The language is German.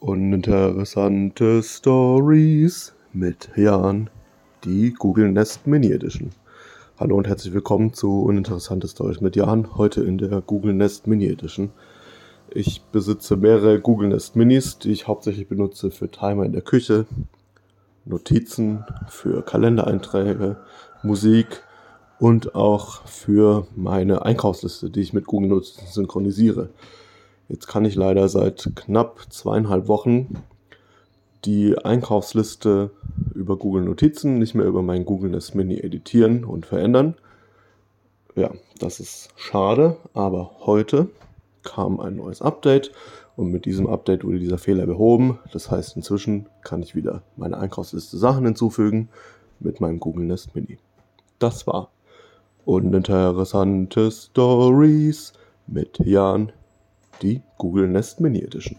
Uninteressante Stories mit Jan, die Google Nest Mini Edition. Hallo und herzlich willkommen zu Uninteressante Stories mit Jan, heute in der Google Nest Mini Edition. Ich besitze mehrere Google Nest Minis, die ich hauptsächlich benutze für Timer in der Küche, Notizen, für Kalendereinträge, Musik und auch für meine Einkaufsliste, die ich mit Google Notizen synchronisiere. Jetzt kann ich leider seit knapp zweieinhalb Wochen die Einkaufsliste über Google Notizen nicht mehr über mein Google Nest Mini editieren und verändern. Ja, das ist schade, aber heute kam ein neues Update und mit diesem Update wurde dieser Fehler behoben. Das heißt, inzwischen kann ich wieder meine Einkaufsliste Sachen hinzufügen mit meinem Google Nest Mini. Das war uninteressante Stories mit Jan die Google Nest Mini Edition.